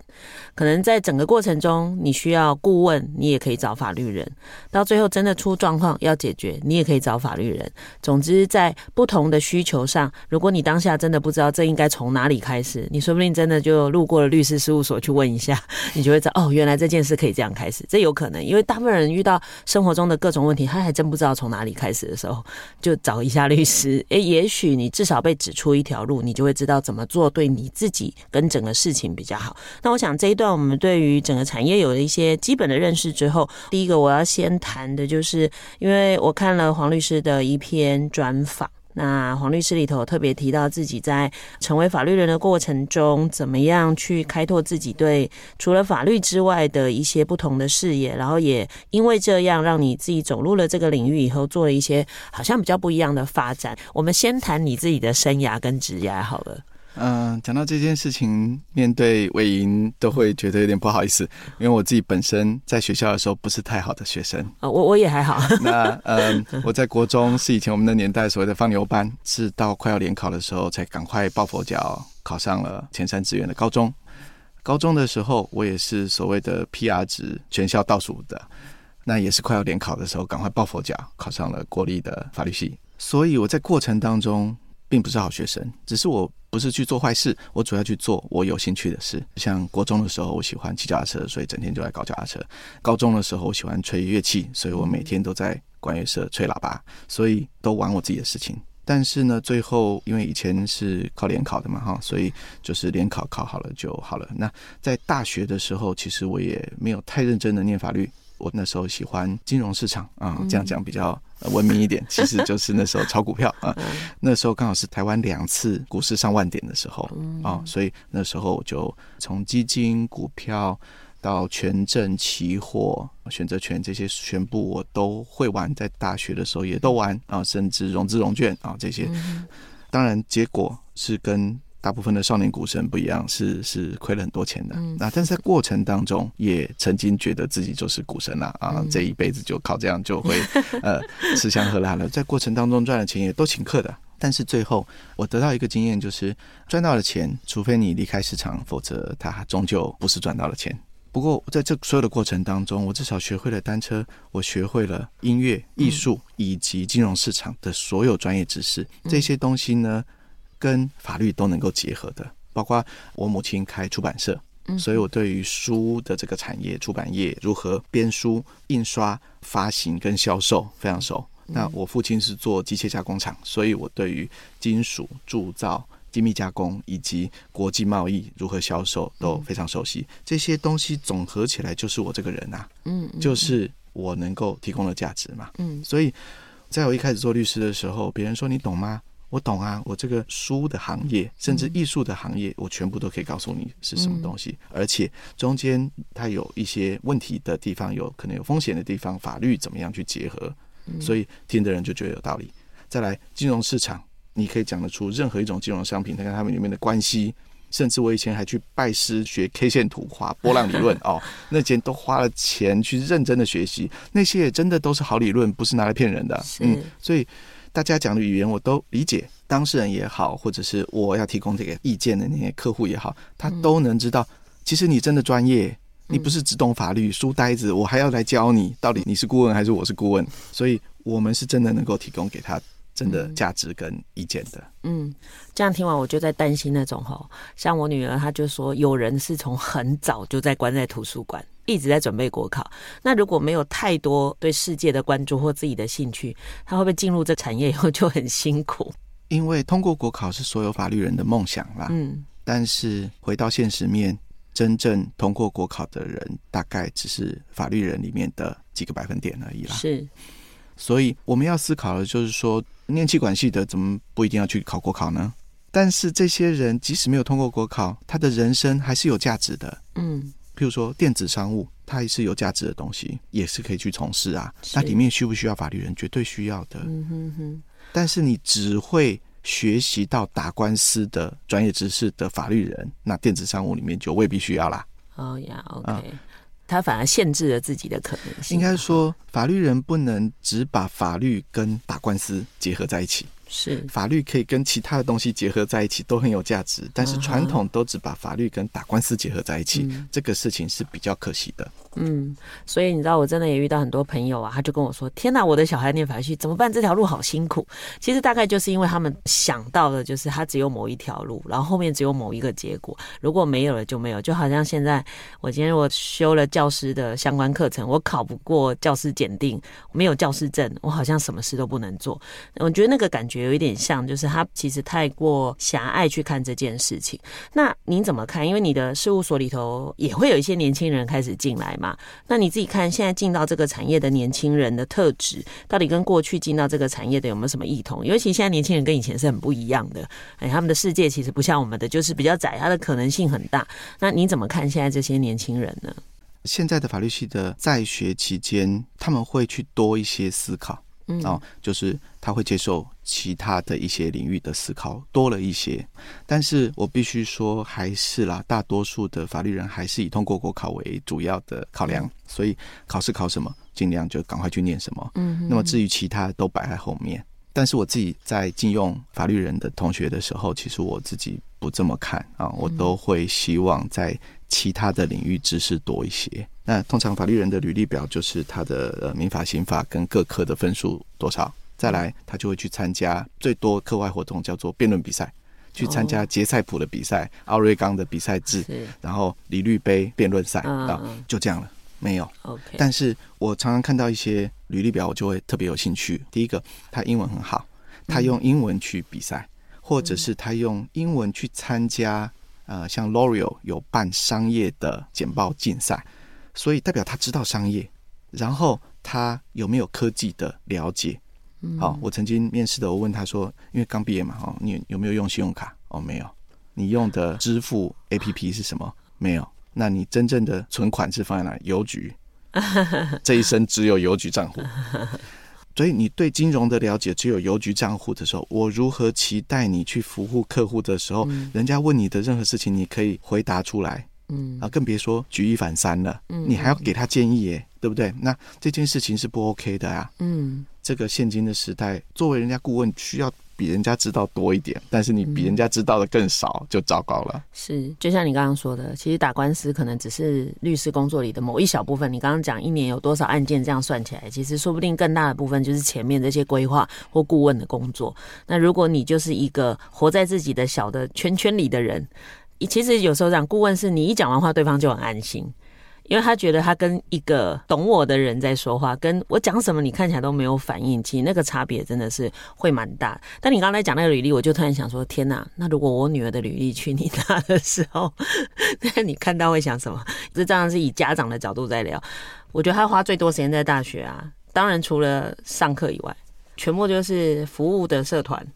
[SPEAKER 1] 可能在整个过程中你需要顾问，你也可以找法律人。到最后真的出状况要解决，你也可以找法律人。总之，在不同的需求上，如果你当下真的不知道这应该从哪里开始，你说不定真的就路过了律师事务所去问一下，你就会知道哦，原来这件事可以这样开始。这有可能，因为大部分人遇到生活中的各种问题，他还真不知道从哪里开始的时候，就找一下律师。诶，也许你至少被指出一条路，你就会知道怎么做，对你自己跟整个事情比较好。那我想这一段我们对于整个产业有了一些基本的认识之后，第一个我要先谈的就是，因为我看了黄律师的一篇专访。那黄律师里头特别提到自己在成为法律人的过程中，怎么样去开拓自己对除了法律之外的一些不同的视野，然后也因为这样让你自己走入了这个领域以后，做了一些好像比较不一样的发展。我们先谈你自己的生涯跟职业好了。
[SPEAKER 3] 嗯，讲到这件事情，面对魏莹都会觉得有点不好意思，因为我自己本身在学校的时候不是太好的学生
[SPEAKER 1] 啊，我我也还好。
[SPEAKER 3] 那嗯，我在国中是以前我们的年代所谓的放牛班，是到快要联考的时候才赶快抱佛脚考上了前三志愿的高中。高中的时候，我也是所谓的 PR 值全校倒数的，那也是快要联考的时候赶快抱佛脚考上了国立的法律系。所以我在过程当中并不是好学生，只是我。不是去做坏事，我主要去做我有兴趣的事。像国中的时候，我喜欢骑脚踏车，所以整天就在搞脚踏车。高中的时候，我喜欢吹乐器，所以我每天都在管乐社吹喇叭，所以都玩我自己的事情。但是呢，最后因为以前是靠联考的嘛，哈，所以就是联考考好了就好了。那在大学的时候，其实我也没有太认真的念法律。我那时候喜欢金融市场啊，这样讲比较文明一点。其实 就是那时候炒股票啊，那时候刚好是台湾两次股市上万点的时候啊，所以那时候我就从基金、股票到权证、期货、选择权这些全部我都会玩，在大学的时候也都玩啊，甚至融资融券啊这些。当然，结果是跟。大部分的少年股神不一样，是是亏了很多钱的。嗯、那但是在过程当中，也曾经觉得自己就是股神了啊，嗯、这一辈子就靠这样就会 呃吃香喝辣了。在过程当中赚的钱也都请客的，但是最后我得到一个经验，就是赚到了钱，除非你离开市场，否则它终究不是赚到了钱。不过在这所有的过程当中，我至少学会了单车，我学会了音乐、艺术以及金融市场的所有专业知识，这些东西呢。跟法律都能够结合的，包括我母亲开出版社，所以我对于书的这个产业、出版业如何编书、印刷、发行跟销售非常熟。那我父亲是做机械加工厂，所以我对于金属铸造、精密加工以及国际贸易如何销售都非常熟悉。这些东西总合起来就是我这个人啊，嗯，就是我能够提供的价值嘛，嗯。所以在我一开始做律师的时候，别人说你懂吗？我懂啊，我这个书的行业，甚至艺术的行业，我全部都可以告诉你是什么东西，而且中间它有一些问题的地方，有可能有风险的地方，法律怎么样去结合，所以听的人就觉得有道理。再来，金融市场，你可以讲得出任何一种金融商品，它跟他们里面的关系，甚至我以前还去拜师学 K 线图、画波浪理论 哦，那间都花了钱去认真的学习，那些也真的都是好理论，不是拿来骗人的。嗯，所以。大家讲的语言我都理解，当事人也好，或者是我要提供这个意见的那些客户也好，他都能知道，其实你真的专业，你不是只懂法律书呆子，我还要来教你，到底你是顾问还是我是顾问，所以我们是真的能够提供给他真的价值跟意见的。
[SPEAKER 1] 嗯，这样听完我就在担心那种哈，像我女儿，她就说有人是从很早就在关在图书馆。一直在准备国考。那如果没有太多对世界的关注或自己的兴趣，他会不会进入这产业以后就很辛苦？
[SPEAKER 3] 因为通过国考是所有法律人的梦想啦。嗯，但是回到现实面，真正通过国考的人，大概只是法律人里面的几个百分点而已啦。
[SPEAKER 1] 是，
[SPEAKER 3] 所以我们要思考的就是说，念气管系的怎么不一定要去考国考呢？但是这些人即使没有通过国考，他的人生还是有价值的。嗯，譬如说电子商务，它也是有价值的东西，也是可以去从事啊。那里面需不需要法律人？绝对需要的。嗯哼哼。但是你只会学习到打官司的专业知识的法律人，那电子商务里面就未必需要啦。
[SPEAKER 1] 哦呀，OK，他反而限制了自己的可能性。
[SPEAKER 3] 应该说，法律人不能只把法律跟打官司结合在一起。
[SPEAKER 1] 是，
[SPEAKER 3] 法律可以跟其他的东西结合在一起，都很有价值。但是传统都只把法律跟打官司结合在一起，嗯、这个事情是比较可惜的。
[SPEAKER 1] 嗯，所以你知道，我真的也遇到很多朋友啊，他就跟我说：“天哪，我的小孩念法律系怎么办？这条路好辛苦。”其实大概就是因为他们想到的就是他只有某一条路，然后后面只有某一个结果，如果没有了就没有。就好像现在我今天我修了教师的相关课程，我考不过教师检定，没有教师证，我好像什么事都不能做。我觉得那个感觉。有一点像，就是他其实太过狭隘去看这件事情。那您怎么看？因为你的事务所里头也会有一些年轻人开始进来嘛。那你自己看，现在进到这个产业的年轻人的特质，到底跟过去进到这个产业的有没有什么异同？尤其现在年轻人跟以前是很不一样的。哎，他们的世界其实不像我们的，就是比较窄，它的可能性很大。那你怎么看现在这些年轻人呢？
[SPEAKER 3] 现在的法律系的在学期间，他们会去多一些思考。嗯，哦，就是他会接受其他的一些领域的思考多了一些，但是我必须说还是啦，大多数的法律人还是以通过国考为主要的考量，所以考试考什么，尽量就赶快去念什么。嗯，那么至于其他都摆在后面。但是我自己在禁用法律人的同学的时候，其实我自己不这么看啊，我都会希望在其他的领域知识多一些。那通常法律人的履历表就是他的呃民法、刑法跟各科的分数多少，再来他就会去参加最多课外活动叫做辩论比赛，去参加杰赛普的比赛、奥瑞冈的比赛制，然后李律杯辩论赛啊，就这样了。没有，OK。但是我常常看到一些履历表，我就会特别有兴趣。第一个，他英文很好，他用英文去比赛，嗯、或者是他用英文去参加，呃，像 L'Oreal 有办商业的简报竞赛，所以代表他知道商业。然后他有没有科技的了解？嗯、好，我曾经面试的，我问他说，因为刚毕业嘛，哦，你有没有用信用卡？哦，没有。你用的支付 APP 是什么？没有。那你真正的存款是放在哪里？邮局，这一生只有邮局账户。所以你对金融的了解只有邮局账户的时候，我如何期待你去服务客户的时候，嗯、人家问你的任何事情，你可以回答出来？嗯，啊，更别说举一反三了。嗯，你还要给他建议耶，对不对？那这件事情是不 OK 的啊。嗯，这个现今的时代，作为人家顾问，需要。比人家知道多一点，但是你比人家知道的更少，就糟糕了。
[SPEAKER 1] 是，就像你刚刚说的，其实打官司可能只是律师工作里的某一小部分。你刚刚讲一年有多少案件，这样算起来，其实说不定更大的部分就是前面这些规划或顾问的工作。那如果你就是一个活在自己的小的圈圈里的人，其实有时候讲顾问是你一讲完话，对方就很安心。因为他觉得他跟一个懂我的人在说话，跟我讲什么你看起来都没有反应，其实那个差别真的是会蛮大。但你刚才讲那个履历，我就突然想说：天哪！那如果我女儿的履历去你那的时候，那你看到会想什么？这当然是以家长的角度在聊。我觉得他花最多时间在大学啊，当然除了上课以外，全部就是服务的社团。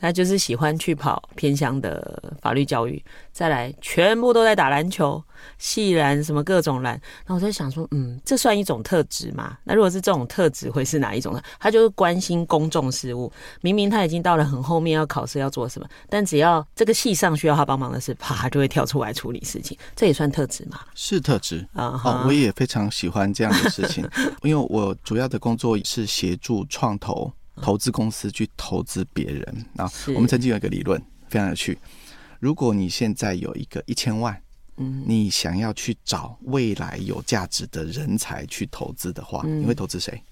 [SPEAKER 1] 他就是喜欢去跑偏乡的法律教育，再来全部都在打篮球、系篮什么各种篮。那我在想说，嗯，这算一种特质吗？那如果是这种特质，会是哪一种呢？他就是关心公众事务，明明他已经到了很后面要考试要做什么，但只要这个系上需要他帮忙的事，啪就会跳出来处理事情。这也算特质吗？
[SPEAKER 3] 是特质啊！哦，我也非常喜欢这样的事情，因为我主要的工作是协助创投。投资公司去投资别人啊，我们曾经有一个理论非常有趣。如果你现在有一个一千万，嗯，你想要去找未来有价值的人才去投资的话，你会投资谁？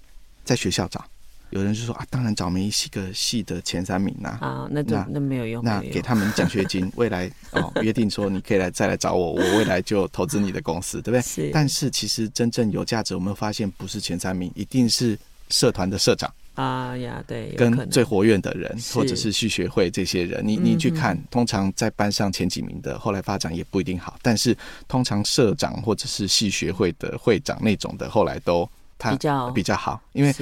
[SPEAKER 3] 在学校找，有人就说啊，当然找每一个系的前三名呐。
[SPEAKER 1] 啊，那就那没有用。
[SPEAKER 3] 那给他们奖学金，未来哦约定说你可以来再来找我，我未来就投资你的公司，对不对？
[SPEAKER 1] 是。
[SPEAKER 3] 但是其实真正有价值，我们发现不是前三名，一定是社团的社长
[SPEAKER 1] 啊呀，对，
[SPEAKER 3] 跟最活跃的人，或者是系学会这些人。你你去看，通常在班上前几名的，后来发展也不一定好。但是通常社长或者是系学会的会长那种的，后来都。他比较比较好，因为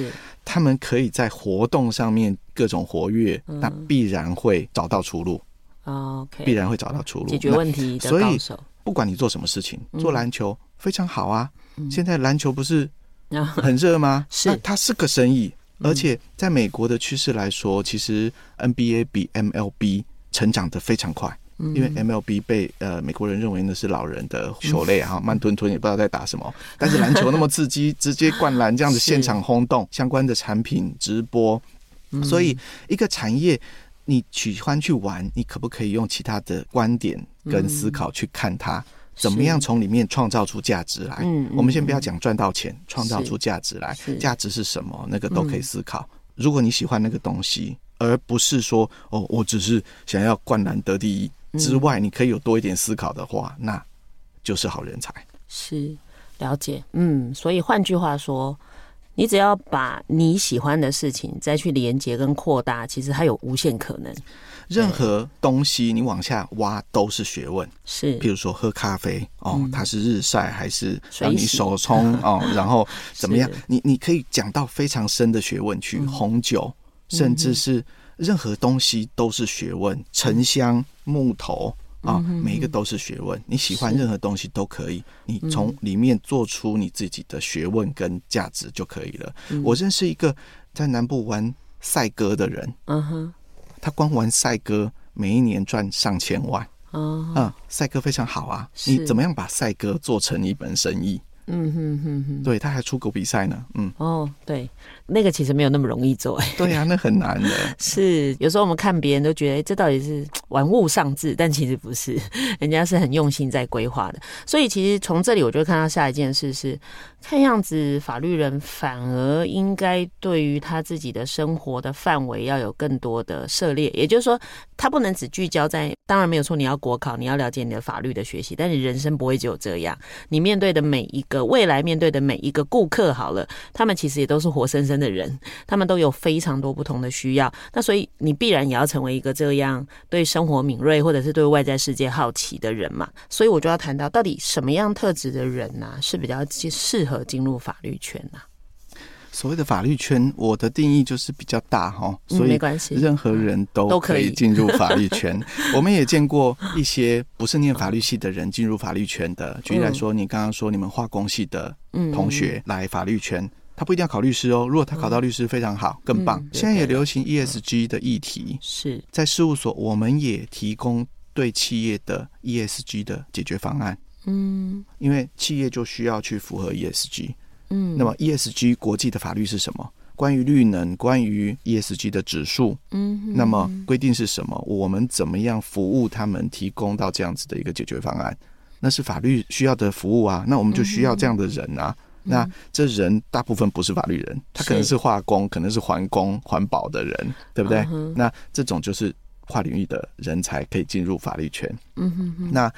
[SPEAKER 3] 他们可以在活动上面各种活跃，那必然会找到出路。
[SPEAKER 1] OK，
[SPEAKER 3] 必然会找到出路，
[SPEAKER 1] 解决问题的高手。
[SPEAKER 3] 不管你做什么事情，做篮球非常好啊。现在篮球不是 很热吗？
[SPEAKER 1] 是，
[SPEAKER 3] 它是个生意，而且在美国的趋势来说，其实 NBA 比 MLB 成长的非常快。因为 MLB 被呃美国人认为那是老人的球类哈，慢吞吞也不知道在打什么。但是篮球那么刺激，直接灌篮这样子现场轰动，相关的产品直播，所以一个产业你喜欢去玩，你可不可以用其他的观点跟思考去看它？怎么样从里面创造出价值来？我们先不要讲赚到钱，创造出价值来，价值是什么？那个都可以思考。如果你喜欢那个东西，而不是说哦，我只是想要灌篮得第一。之外，你可以有多一点思考的话，那就是好人才。
[SPEAKER 1] 是，了解，嗯，所以换句话说，你只要把你喜欢的事情再去连接跟扩大，其实它有无限可能。
[SPEAKER 3] 任何东西你往下挖都是学问。
[SPEAKER 1] 是，
[SPEAKER 3] 譬如说喝咖啡哦，它是日晒还是让你手冲哦？然后怎么样？你你可以讲到非常深的学问去。红酒，甚至是。任何东西都是学问，沉香、木头啊，每一个都是学问。你喜欢任何东西都可以，你从里面做出你自己的学问跟价值就可以了。我认识一个在南部玩赛鸽的人，嗯哼，他光玩赛鸽，每一年赚上千万，嗯，赛鸽非常好啊。你怎么样把赛鸽做成一门生意？嗯哼哼哼，对，他还出国比赛呢。嗯，
[SPEAKER 1] 哦，对，那个其实没有那么容易做，哎，
[SPEAKER 3] 对呀、啊，那很难的。
[SPEAKER 1] 是，有时候我们看别人都觉得，哎，这到底是 玩物丧志，但其实不是，人家是很用心在规划的。所以，其实从这里我就看到下一件事是，看样子法律人反而应该对于他自己的生活的范围要有更多的涉猎，也就是说，他不能只聚焦在，当然没有错，你要国考，你要了解你的法律的学习，但你人生不会只有这样，你面对的每一个。未来面对的每一个顾客，好了，他们其实也都是活生生的人，他们都有非常多不同的需要。那所以你必然也要成为一个这样对生活敏锐，或者是对外在世界好奇的人嘛。所以我就要谈到，到底什么样特质的人呢、啊，是比较适合进入法律圈呢、啊？
[SPEAKER 3] 所谓的法律圈，我的定义就是比较大哈，所以没关系，任何人都可以进入法律 圈。我们也见过一些不是念法律系的人进入法律圈的。举例来说，你刚刚说你们化工系的同学来法律圈，他不一定要考律师哦。如果他考到律师，非常好，更棒。现在也流行 ESG 的议题，是在事务所，我们也提供对企业的 ESG 的解决方案。嗯，因为企业就需要去符合 ESG。嗯，那么 ESG 国际的法律是什么？关于绿能，关于 ESG 的指数，嗯，那么规定是什么？我们怎么样服务他们，提供到这样子的一个解决方案？那是法律需要的服务啊，那我们就需要这样的人啊。嗯、那这人大部分不是法律人，他可能是化工，可能是环工、环保的人，对不对？嗯、那这种就是跨领域的人才可以进入法律圈。嗯哼哼，那。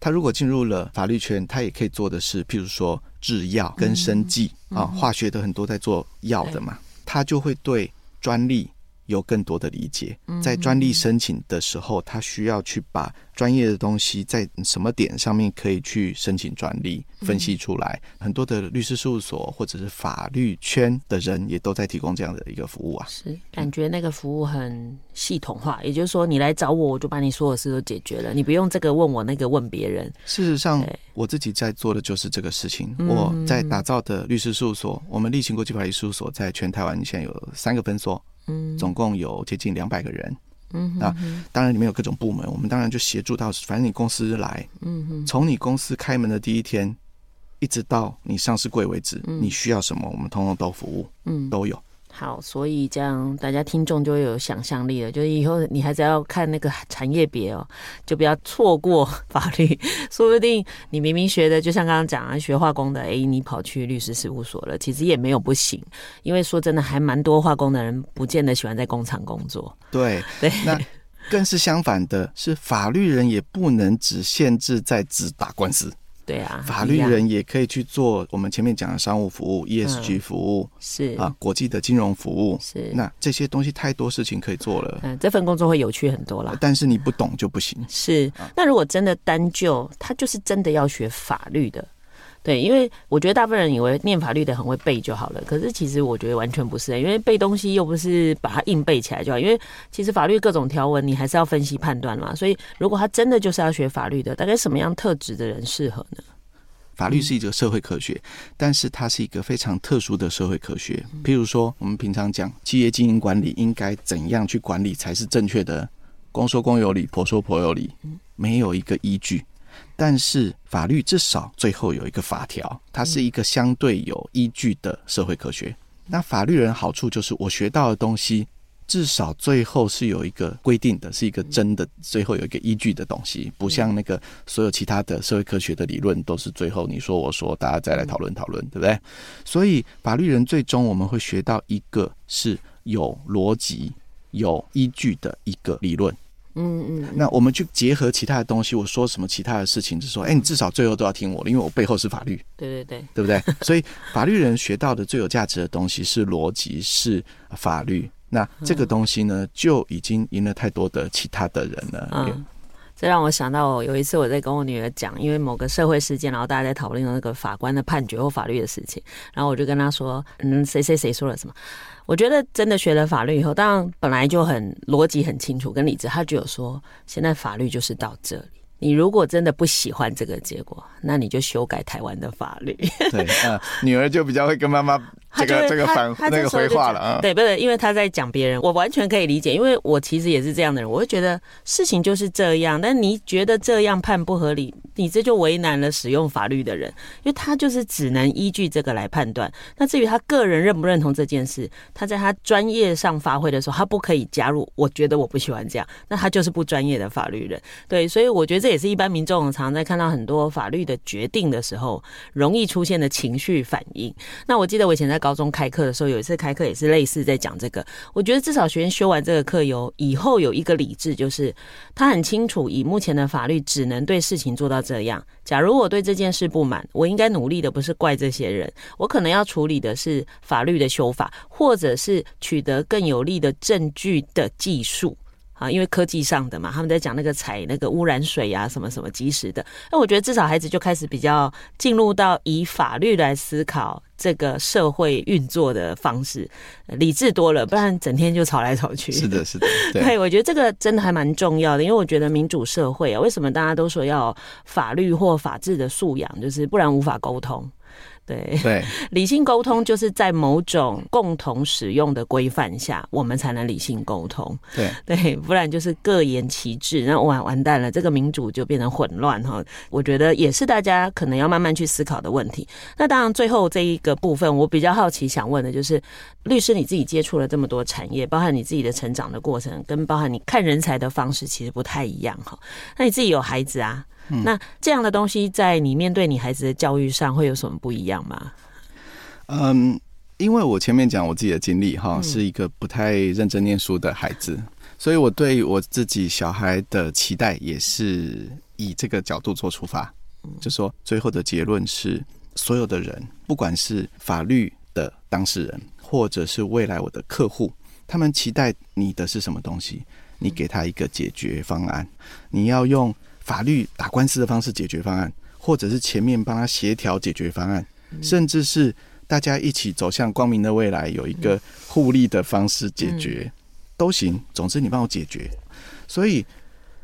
[SPEAKER 3] 他如果进入了法律圈，他也可以做的是，譬如说制药跟生技啊，化学的很多在做药的嘛，他就会对专利有更多的理解。在专利申请的时候，他需要去把。专业的东西在什么点上面可以去申请专利？分析出来，很多的律师事务所或者是法律圈的人也都在提供这样的一个服务啊。
[SPEAKER 1] 是，感觉那个服务很系统化，也就是说，你来找我，我就把你所有事都解决了，你不用这个问我，那个问别人。
[SPEAKER 3] 事实上，我自己在做的就是这个事情。我在打造的律师事务所，我们立行国际法律事务所在全台湾现在有三个分所，嗯，总共有接近两百个人。嗯，那当然里面有各种部门，我们当然就协助到，反正你公司来，嗯哼，从你公司开门的第一天，一直到你上市柜为止，你需要什么，我们通通都服务，嗯，都有。
[SPEAKER 1] 好，所以这样大家听众就会有想象力了。就是以后你还是要看那个产业别哦，就不要错过法律。说不定你明明学的，就像刚刚讲啊，学化工的，哎，你跑去律师事务所了，其实也没有不行。因为说真的，还蛮多化工的人不见得喜欢在工厂工作。
[SPEAKER 3] 对
[SPEAKER 1] 对，
[SPEAKER 3] 那更是相反的，是法律人也不能只限制在只打官司。
[SPEAKER 1] 对啊，
[SPEAKER 3] 法律人也可以去做我们前面讲的商务服务、ESG 服务，
[SPEAKER 1] 是
[SPEAKER 3] 啊，国际的金融服务
[SPEAKER 1] 是。
[SPEAKER 3] 那这些东西太多事情可以做了，
[SPEAKER 1] 嗯，这份工作会有趣很多啦。
[SPEAKER 3] 但是你不懂就不行。
[SPEAKER 1] 是，那如果真的单就他就是真的要学法律的。对，因为我觉得大部分人以为念法律的很会背就好了，可是其实我觉得完全不是，因为背东西又不是把它硬背起来就好，因为其实法律各种条文你还是要分析判断嘛。所以如果他真的就是要学法律的，大概什么样特质的人适合呢？
[SPEAKER 3] 法律是一个社会科学，但是它是一个非常特殊的社会科学。譬如说，我们平常讲企业经营管理应该怎样去管理才是正确的，公说公有理，婆说婆有理，没有一个依据。但是法律至少最后有一个法条，它是一个相对有依据的社会科学。那法律人好处就是我学到的东西，至少最后是有一个规定的，是一个真的，最后有一个依据的东西，不像那个所有其他的社会科学的理论都是最后你说我说，大家再来讨论讨论，对不对？所以法律人最终我们会学到一个是有逻辑、有依据的一个理论。
[SPEAKER 1] 嗯嗯，
[SPEAKER 3] 那我们去结合其他的东西，我说什么其他的事情，就说，哎，你至少最后都要听我的，因为我背后是法律。
[SPEAKER 1] 对对对，
[SPEAKER 3] 对不对？所以法律人学到的最有价值的东西是逻辑，是法律。那这个东西呢，就已经赢了太多的其他的人了。
[SPEAKER 1] 嗯，这让我想到有一次我在跟我女儿讲，因为某个社会事件，然后大家在讨论那个法官的判决或法律的事情，然后我就跟她说，嗯，谁谁谁说了什么。我觉得真的学了法律以后，当然本来就很逻辑很清楚，跟理智。他就有说，现在法律就是到这里。你如果真的不喜欢这个结果，那你就修改台湾的法律。
[SPEAKER 3] 对，呃，女儿就比较会跟妈妈这个这个反那个回话了啊。
[SPEAKER 1] 对，不是，因为他在讲别人，我完全可以理解，因为我其实也是这样的人，我会觉得事情就是这样。但你觉得这样判不合理，你这就为难了使用法律的人，因为他就是只能依据这个来判断。那至于他个人认不认同这件事，他在他专业上发挥的时候，他不可以加入。我觉得我不喜欢这样，那他就是不专业的法律人。对，所以我觉得这也是一般民众常常在看到很多法律的决定的时候，容易出现的情绪反应。那我记得我以前在高中开课的时候，有一次开课也是类似在讲这个。我觉得至少学员修完这个课有以后有一个理智，就是他很清楚，以目前的法律只能对事情做到这样。假如我对这件事不满，我应该努力的不是怪这些人，我可能要处理的是法律的修法，或者是取得更有利的证据的技术。啊，因为科技上的嘛，他们在讲那个采那个污染水啊，什么什么及时的。那我觉得至少孩子就开始比较进入到以法律来思考这个社会运作的方式，理智多了，不然整天就吵来吵去。
[SPEAKER 3] 是的，是的，对，
[SPEAKER 1] 对，我觉得这个真的还蛮重要的，因为我觉得民主社会啊，为什么大家都说要法律或法治的素养，就是不然无法沟通。对
[SPEAKER 3] 对，
[SPEAKER 1] 理性沟通就是在某种共同使用的规范下，我们才能理性沟通。
[SPEAKER 3] 对
[SPEAKER 1] 对，不然就是各言其志，那完完蛋了，这个民主就变成混乱哈。我觉得也是大家可能要慢慢去思考的问题。那当然，最后这一个部分，我比较好奇想问的就是，律师你自己接触了这么多产业，包含你自己的成长的过程，跟包含你看人才的方式，其实不太一样哈。那你自己有孩子啊？嗯、那这样的东西，在你面对你孩子的教育上，会有什么不一样吗？
[SPEAKER 3] 嗯，因为我前面讲我自己的经历哈，是一个不太认真念书的孩子，嗯、所以我对我自己小孩的期待也是以这个角度做出发，嗯、就说最后的结论是，所有的人，不管是法律的当事人，或者是未来我的客户，他们期待你的是什么东西？你给他一个解决方案，你要用。法律打官司的方式解决方案，或者是前面帮他协调解决方案，甚至是大家一起走向光明的未来，有一个互利的方式解决都行。总之，你帮我解决。所以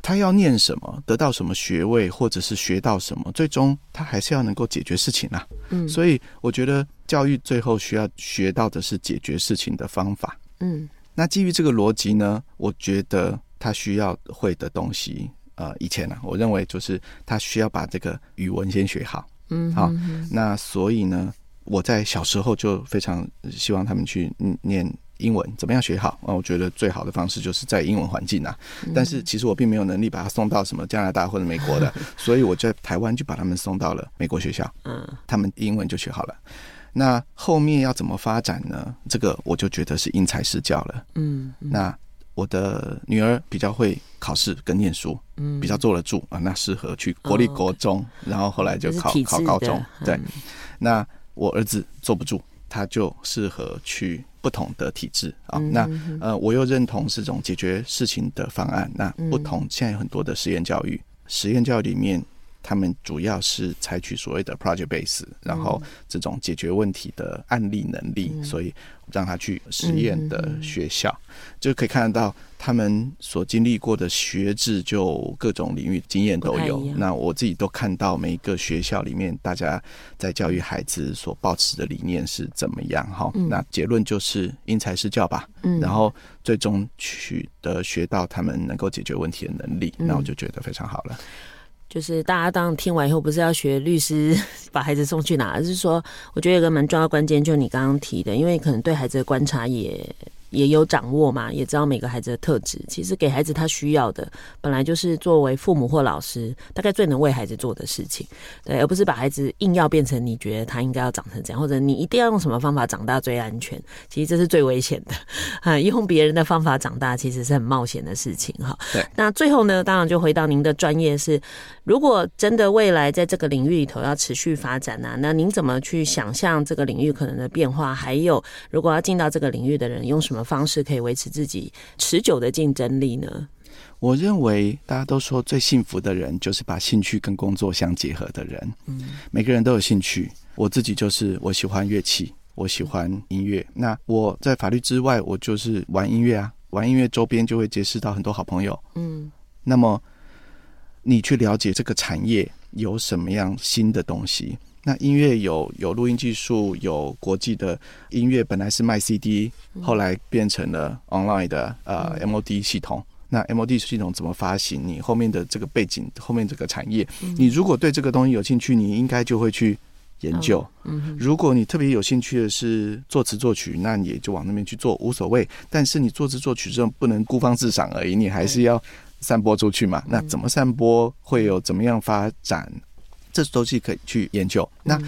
[SPEAKER 3] 他要念什么，得到什么学位，或者是学到什么，最终他还是要能够解决事情啊。嗯，所以我觉得教育最后需要学到的是解决事情的方法。嗯，那基于这个逻辑呢，我觉得他需要会的东西。呃，以前呢、啊，我认为就是他需要把这个语文先学好，嗯，好，那所以呢，我在小时候就非常希望他们去念英文，怎么样学好啊？我觉得最好的方式就是在英文环境啊。但是其实我并没有能力把他送到什么加拿大或者美国的，所以我在台湾就把他们送到了美国学校。嗯，他们英文就学好了。那后面要怎么发展呢？这个我就觉得是因材施教了。嗯，那我的女儿比较会考试跟念书，嗯，比较坐得住啊，那适合去国立国中，然后后来就考考高中。对，那我儿子坐不住，他就适合去不同的体制啊。那呃，我又认同是这种解决事情的方案。那不同现在有很多的实验教育，实验教育里面。他们主要是采取所谓的 project base，然后这种解决问题的案例能力，嗯、所以让他去实验的学校，嗯、就可以看得到他们所经历过的学制，就各种领域经验都有。那我自己都看到每一个学校里面，大家在教育孩子所抱持的理念是怎么样？哈、嗯，那结论就是因材施教吧。嗯，然后最终取得学到他们能够解决问题的能力，那我就觉得非常好了。
[SPEAKER 1] 就是大家当听完以后，不是要学律师 把孩子送去哪，而是说，我觉得有个蛮重要关键，就是你刚刚提的，因为可能对孩子的观察也。也有掌握嘛，也知道每个孩子的特质。其实给孩子他需要的，本来就是作为父母或老师，大概最能为孩子做的事情，对，而不是把孩子硬要变成你觉得他应该要长成这样，或者你一定要用什么方法长大最安全。其实这是最危险的，啊，用别人的方法长大其实是很冒险的事情哈。对。那最后呢，当然就回到您的专业是，如果真的未来在这个领域里头要持续发展呢，啊，那您怎么去想象这个领域可能的变化？还有，如果要进到这个领域的人用什么方式可以维持自己持久的竞争力呢？
[SPEAKER 3] 我认为大家都说最幸福的人就是把兴趣跟工作相结合的人。嗯，每个人都有兴趣，我自己就是我喜欢乐器，我喜欢音乐。那我在法律之外，我就是玩音乐啊，玩音乐周边就会结识到很多好朋友。嗯，那么你去了解这个产业有什么样新的东西？那音乐有有录音技术，有国际的音乐本来是卖 CD，后来变成了 online 的呃 MOD 系统。那 MOD 系统怎么发行？你后面的这个背景，后面这个产业，你如果对这个东西有兴趣，你应该就会去研究。如果你特别有兴趣的是作词作曲，那你也就往那边去做，无所谓。但是你作词作曲这种不能孤芳自赏而已，你还是要散播出去嘛。那怎么散播？会有怎么样发展？这都是可以去研究。那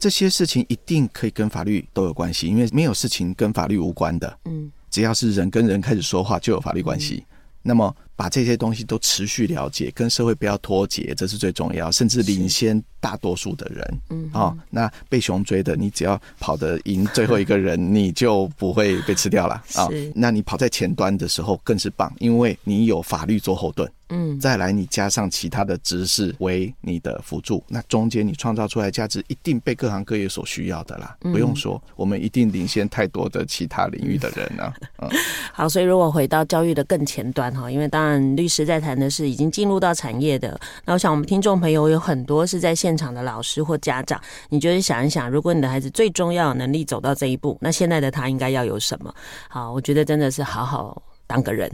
[SPEAKER 3] 这些事情一定可以跟法律都有关系，因为没有事情跟法律无关的。嗯，只要是人跟人开始说话，就有法律关系。那么。把这些东西都持续了解，跟社会不要脱节，这是最重要，甚至领先大多数的人。嗯，哦，那被熊追的，你只要跑得赢最后一个人，你就不会被吃掉了啊。哦，那你跑在前端的时候更是棒，因为你有法律做后盾。嗯，再来你加上其他的知识为你的辅助，那中间你创造出来价值一定被各行各业所需要的啦。不用说，我们一定领先太多的其他领域的人啊。嗯，好，
[SPEAKER 1] 所以如果回到教育的更前端哈，因为当然律师在谈的是已经进入到产业的，那我想我们听众朋友有很多是在现场的老师或家长，你就是想一想，如果你的孩子最重要的能力走到这一步，那现在的他应该要有什么？好，我觉得真的是好好。当个人，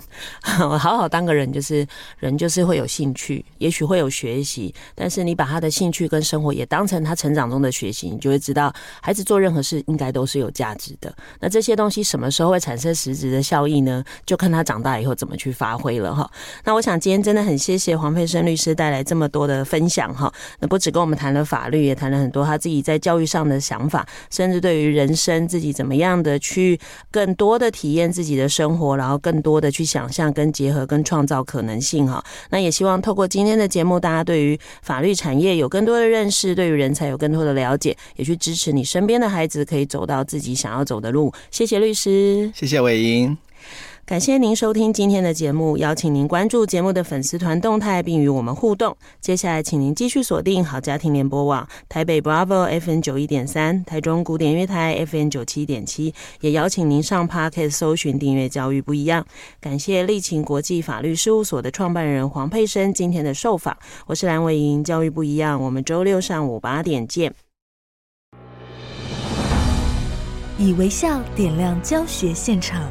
[SPEAKER 1] 我 好好当个人，就是人就是会有兴趣，也许会有学习，但是你把他的兴趣跟生活也当成他成长中的学习，你就会知道，孩子做任何事应该都是有价值的。那这些东西什么时候会产生实质的效益呢？就看他长大以后怎么去发挥了哈。那我想今天真的很谢谢黄佩生律师带来这么多的分享哈。那不止跟我们谈了法律，也谈了很多他自己在教育上的想法，甚至对于人生自己怎么样的去更多的体验自己的生活，然后更。多的去想象、跟结合、跟创造可能性哈，那也希望透过今天的节目，大家对于法律产业有更多的认识，对于人才有更多的了解，也去支持你身边的孩子可以走到自己想要走的路。谢谢律师，
[SPEAKER 3] 谢谢魏莹。
[SPEAKER 1] 感谢您收听今天的节目，邀请您关注节目的粉丝团动态，并与我们互动。接下来，请您继续锁定好家庭联播网台北 Bravo FM 九一点三，台中古典乐台 FM 九七点七，也邀请您上 Podcast 搜寻订阅教育不一样。感谢立勤国际法律事务所的创办人黄佩生今天的受访，我是蓝伟莹，教育不一样，我们周六上午八点见。
[SPEAKER 4] 以微笑点亮教学现场。